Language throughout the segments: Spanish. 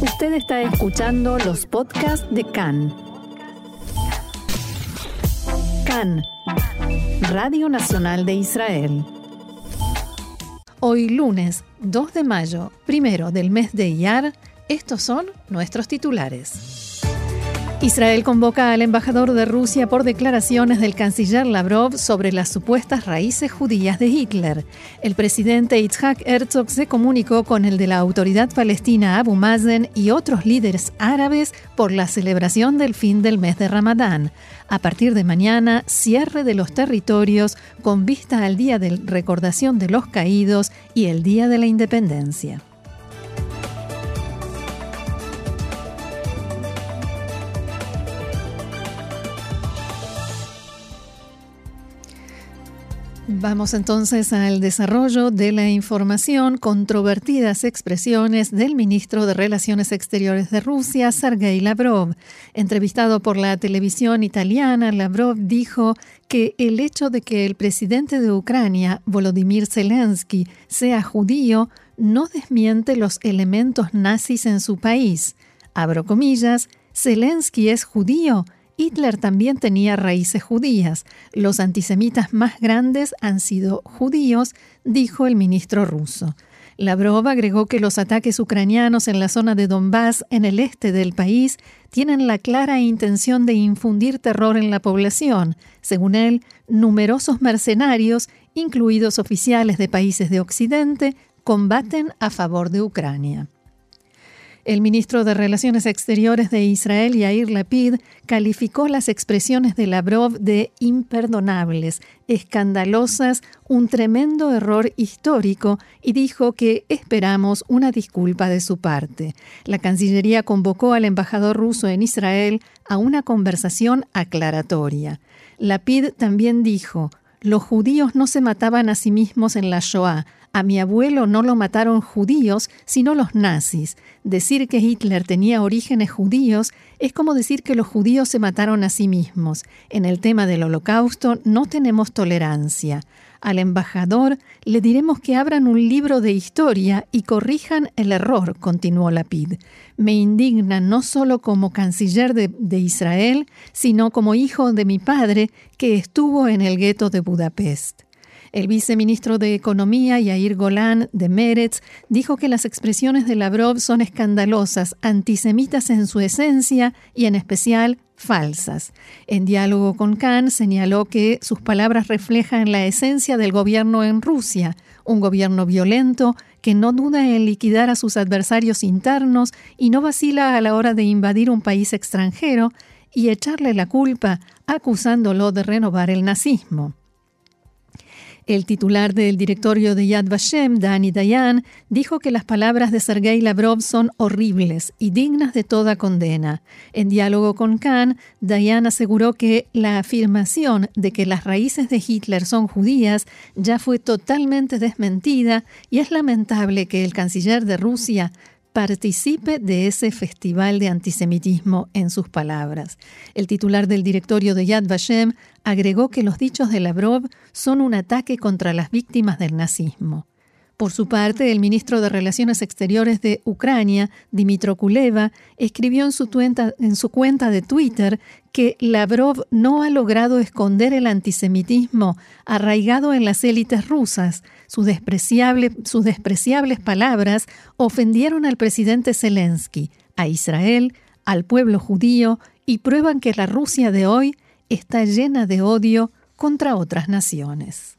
Usted está escuchando los podcasts de CAN. CAN, Radio Nacional de Israel. Hoy lunes 2 de mayo, primero del mes de Iyar, estos son nuestros titulares. Israel convoca al embajador de Rusia por declaraciones del canciller Lavrov sobre las supuestas raíces judías de Hitler. El presidente Itzhak Herzog se comunicó con el de la autoridad palestina Abu Mazen y otros líderes árabes por la celebración del fin del mes de Ramadán. A partir de mañana, cierre de los territorios con vista al Día de Recordación de los Caídos y el Día de la Independencia. Vamos entonces al desarrollo de la información. Controvertidas expresiones del ministro de Relaciones Exteriores de Rusia, Sergei Lavrov. Entrevistado por la televisión italiana, Lavrov dijo que el hecho de que el presidente de Ucrania, Volodymyr Zelensky, sea judío no desmiente los elementos nazis en su país. Abro comillas, Zelensky es judío Hitler también tenía raíces judías. Los antisemitas más grandes han sido judíos, dijo el ministro ruso. Lavrov agregó que los ataques ucranianos en la zona de Donbass, en el este del país, tienen la clara intención de infundir terror en la población. Según él, numerosos mercenarios, incluidos oficiales de países de Occidente, combaten a favor de Ucrania. El ministro de Relaciones Exteriores de Israel, Yair Lapid, calificó las expresiones de Lavrov de imperdonables, escandalosas, un tremendo error histórico y dijo que esperamos una disculpa de su parte. La Cancillería convocó al embajador ruso en Israel a una conversación aclaratoria. Lapid también dijo, los judíos no se mataban a sí mismos en la Shoah, a mi abuelo no lo mataron judíos, sino los nazis. Decir que Hitler tenía orígenes judíos es como decir que los judíos se mataron a sí mismos. En el tema del holocausto no tenemos tolerancia. Al embajador le diremos que abran un libro de historia y corrijan el error, continuó Lapid. Me indigna no solo como canciller de, de Israel, sino como hijo de mi padre que estuvo en el gueto de Budapest. El viceministro de Economía, Yair Golan, de Meretz, dijo que las expresiones de Lavrov son escandalosas, antisemitas en su esencia y en especial falsas. En diálogo con Khan señaló que sus palabras reflejan la esencia del gobierno en Rusia, un gobierno violento que no duda en liquidar a sus adversarios internos y no vacila a la hora de invadir un país extranjero y echarle la culpa acusándolo de renovar el nazismo. El titular del directorio de Yad Vashem, Dani Dayan, dijo que las palabras de Sergei Lavrov son horribles y dignas de toda condena. En diálogo con Khan, Dayan aseguró que la afirmación de que las raíces de Hitler son judías ya fue totalmente desmentida y es lamentable que el canciller de Rusia participe de ese festival de antisemitismo en sus palabras. El titular del directorio de Yad Vashem agregó que los dichos de Lavrov son un ataque contra las víctimas del nazismo. Por su parte, el ministro de Relaciones Exteriores de Ucrania, Dimitro Kuleva, escribió en su, en su, cuenta de Twitter que Lavrov no ha logrado esconder el antisemitismo arraigado en las élites rusas. Sus despreciables palabras ofendieron al presidente Zelensky, a Israel, al pueblo judío y prueban que la Rusia de hoy está llena de odio contra otras naciones.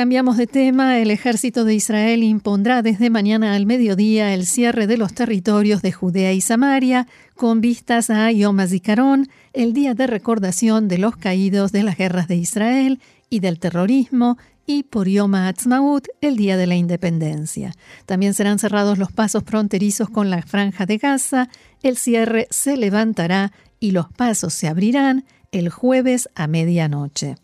Cambiamos de tema. El ejército de Israel impondrá desde mañana al mediodía el cierre de los territorios de Judea y Samaria con vistas a Yom HaZikaron, el día de recordación de los caídos de las guerras de Israel y del terrorismo, y por Yom HaAtzmaut, el día de la independencia. También serán cerrados los pasos fronterizos con la franja de Gaza. El cierre se levantará y los pasos se abrirán el jueves a medianoche.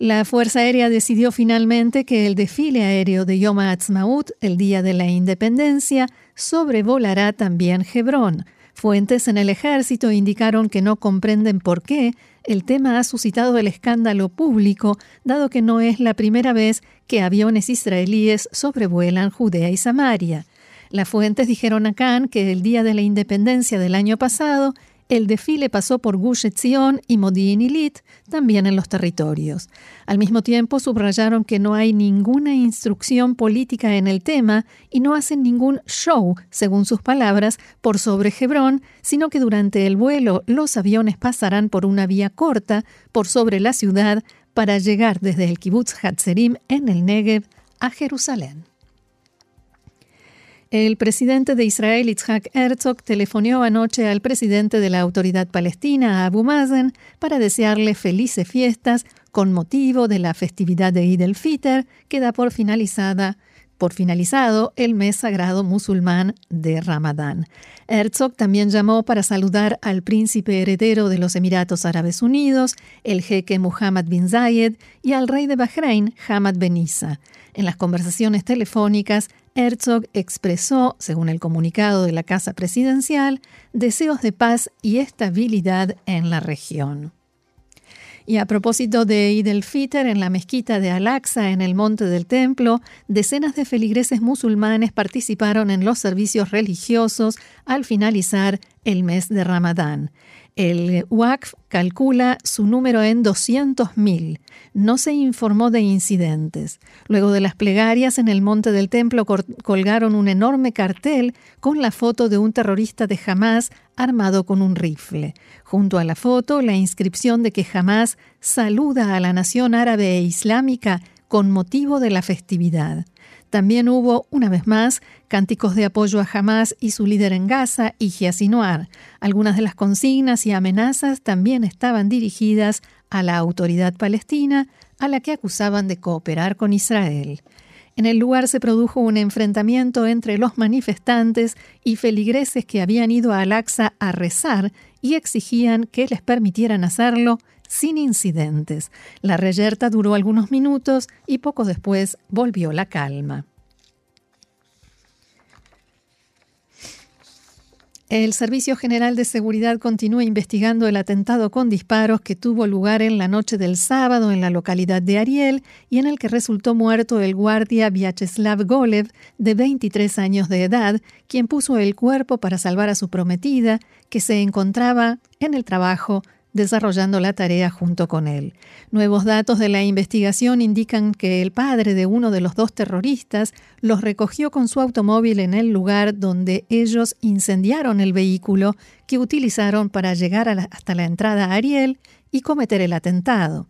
La Fuerza Aérea decidió finalmente que el desfile aéreo de Yom HaAtzmaut, el Día de la Independencia, sobrevolará también Hebrón. Fuentes en el ejército indicaron que no comprenden por qué el tema ha suscitado el escándalo público, dado que no es la primera vez que aviones israelíes sobrevuelan Judea y Samaria. Las fuentes dijeron a Khan que el día de la independencia del año pasado, el desfile pasó por Gush Etzion y Modi'in Ilit, también en los territorios. Al mismo tiempo, subrayaron que no hay ninguna instrucción política en el tema y no hacen ningún show, según sus palabras, por sobre Hebrón, sino que durante el vuelo los aviones pasarán por una vía corta por sobre la ciudad para llegar desde el kibbutz Hatzerim en el Negev a Jerusalén. El presidente de Israel, Itzhak Herzog, telefonió anoche al presidente de la Autoridad Palestina, Abu Mazen, para desearle felices fiestas con motivo de la festividad de Eid el-Fitr, que da por finalizada por finalizado el mes sagrado musulmán de Ramadán. Herzog también llamó para saludar al príncipe heredero de los Emiratos Árabes Unidos, el jeque Muhammad bin Zayed, y al rey de Bahrein, Hamad Ben Issa. En las conversaciones telefónicas, Herzog expresó, según el comunicado de la Casa Presidencial, deseos de paz y estabilidad en la región. Y a propósito de Eid en la mezquita de Al-Aqsa, en el monte del templo, decenas de feligreses musulmanes participaron en los servicios religiosos al finalizar el mes de Ramadán. El WACF calcula su número en 200.000. No se informó de incidentes. Luego de las plegarias en el monte del templo colgaron un enorme cartel con la foto de un terrorista de Hamas armado con un rifle. Junto a la foto, la inscripción de que Hamas saluda a la nación árabe e islámica con motivo de la festividad. También hubo, una vez más, cánticos de apoyo a Hamas y su líder en Gaza, Ijia Sinuar. Algunas de las consignas y amenazas también estaban dirigidas a la autoridad palestina, a la que acusaban de cooperar con Israel. En el lugar se produjo un enfrentamiento entre los manifestantes y feligreses que habían ido a Al-Aqsa a rezar y exigían que les permitieran hacerlo sin incidentes. La reyerta duró algunos minutos y poco después volvió la calma. El Servicio General de Seguridad continúa investigando el atentado con disparos que tuvo lugar en la noche del sábado en la localidad de Ariel y en el que resultó muerto el guardia Vyacheslav Golev, de 23 años de edad, quien puso el cuerpo para salvar a su prometida, que se encontraba en el trabajo desarrollando la tarea junto con él. Nuevos datos de la investigación indican que el padre de uno de los dos terroristas los recogió con su automóvil en el lugar donde ellos incendiaron el vehículo que utilizaron para llegar hasta la entrada a Ariel y cometer el atentado.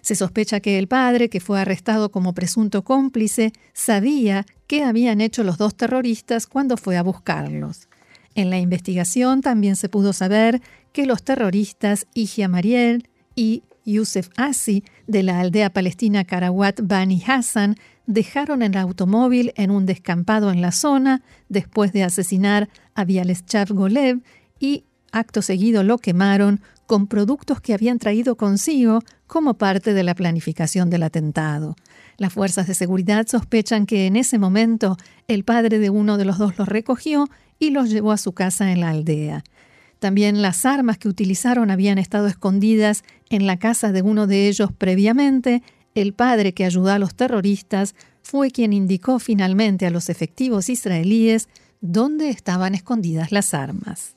Se sospecha que el padre, que fue arrestado como presunto cómplice, sabía qué habían hecho los dos terroristas cuando fue a buscarlos. En la investigación también se pudo saber que los terroristas Ijia Mariel y Yusef Asi de la aldea palestina Karawat Bani Hassan dejaron el automóvil en un descampado en la zona después de asesinar a Bialeschav Golev y acto seguido lo quemaron con productos que habían traído consigo como parte de la planificación del atentado. Las fuerzas de seguridad sospechan que en ese momento el padre de uno de los dos los recogió y los llevó a su casa en la aldea. También las armas que utilizaron habían estado escondidas en la casa de uno de ellos previamente. El padre que ayudó a los terroristas fue quien indicó finalmente a los efectivos israelíes dónde estaban escondidas las armas.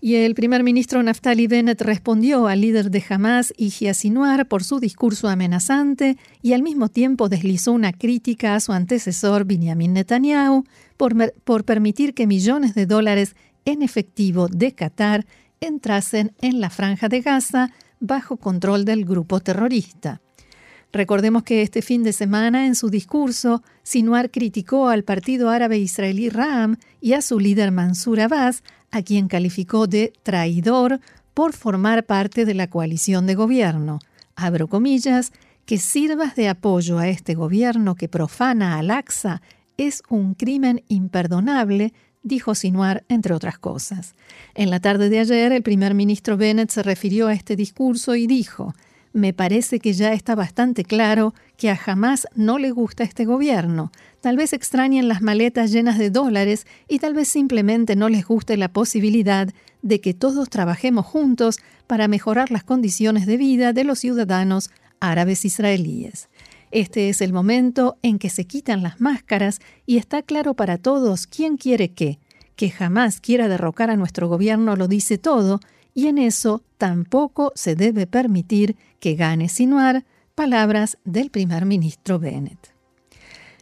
Y el primer ministro Naftali Bennett respondió al líder de Hamas, Yihya Sinuar, por su discurso amenazante y al mismo tiempo deslizó una crítica a su antecesor Benjamin Netanyahu por, por permitir que millones de dólares en efectivo de Qatar entrasen en la franja de Gaza bajo control del grupo terrorista. Recordemos que este fin de semana, en su discurso, Sinuar criticó al partido árabe israelí Ram y a su líder Mansur Abbas, a quien calificó de traidor por formar parte de la coalición de gobierno. Abro comillas, que sirvas de apoyo a este gobierno que profana al Aqsa es un crimen imperdonable, dijo Sinuar, entre otras cosas. En la tarde de ayer, el primer ministro Bennett se refirió a este discurso y dijo, me parece que ya está bastante claro que a jamás no le gusta este gobierno. Tal vez extrañen las maletas llenas de dólares y tal vez simplemente no les guste la posibilidad de que todos trabajemos juntos para mejorar las condiciones de vida de los ciudadanos árabes israelíes. Este es el momento en que se quitan las máscaras y está claro para todos quién quiere qué. Que jamás quiera derrocar a nuestro gobierno lo dice todo, y en eso tampoco se debe permitir que gane Sinuar, palabras del primer ministro Bennett.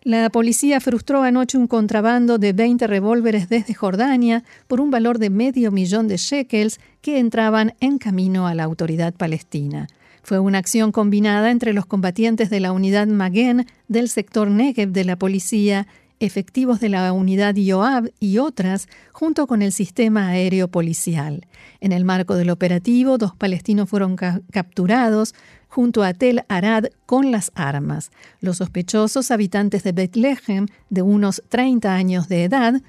La policía frustró anoche un contrabando de 20 revólveres desde Jordania por un valor de medio millón de shekels que entraban en camino a la autoridad palestina. Fue una acción combinada entre los combatientes de la unidad Magen del sector Negev de la policía, efectivos de la unidad Yoab y otras, junto con el sistema aéreo policial. En el marco del operativo, dos palestinos fueron capturados, junto a Tel Arad con las armas. Los sospechosos habitantes de Bethlehem, de unos 30 años de edad,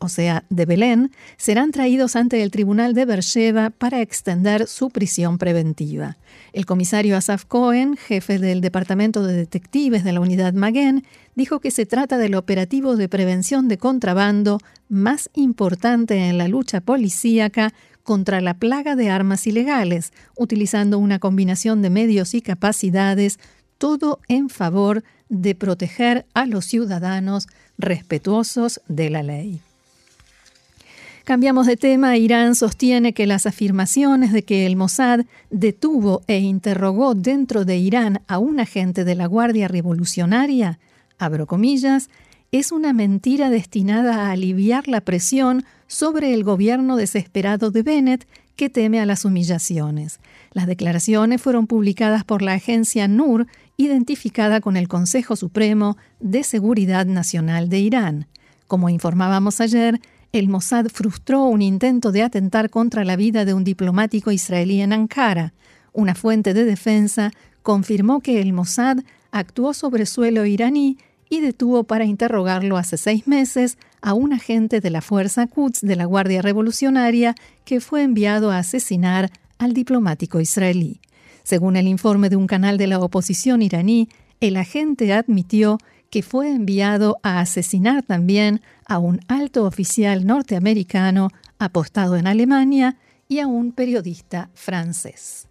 o sea, de Belén, serán traídos ante el tribunal de Beersheba para extender su prisión preventiva. El comisario Asaf Cohen, jefe del Departamento de Detectives de la Unidad Maguen, dijo que se trata del operativo de prevención de contrabando más importante en la lucha policíaca contra la plaga de armas ilegales, utilizando una combinación de medios y capacidades, todo en favor de proteger a los ciudadanos respetuosos de la ley. Cambiamos de tema. Irán sostiene que las afirmaciones de que el Mossad detuvo e interrogó dentro de Irán a un agente de la Guardia Revolucionaria, abro comillas, es una mentira destinada a aliviar la presión sobre el gobierno desesperado de Bennett que teme a las humillaciones. Las declaraciones fueron publicadas por la agencia NUR, identificada con el Consejo Supremo de Seguridad Nacional de Irán. Como informábamos ayer, el Mossad frustró un intento de atentar contra la vida de un diplomático israelí en Ankara. Una fuente de defensa confirmó que el Mossad actuó sobre suelo iraní y detuvo para interrogarlo hace seis meses a un agente de la Fuerza Quds de la Guardia Revolucionaria que fue enviado a asesinar al diplomático israelí. Según el informe de un canal de la oposición iraní, el agente admitió que fue enviado a asesinar también a un alto oficial norteamericano apostado en Alemania y a un periodista francés.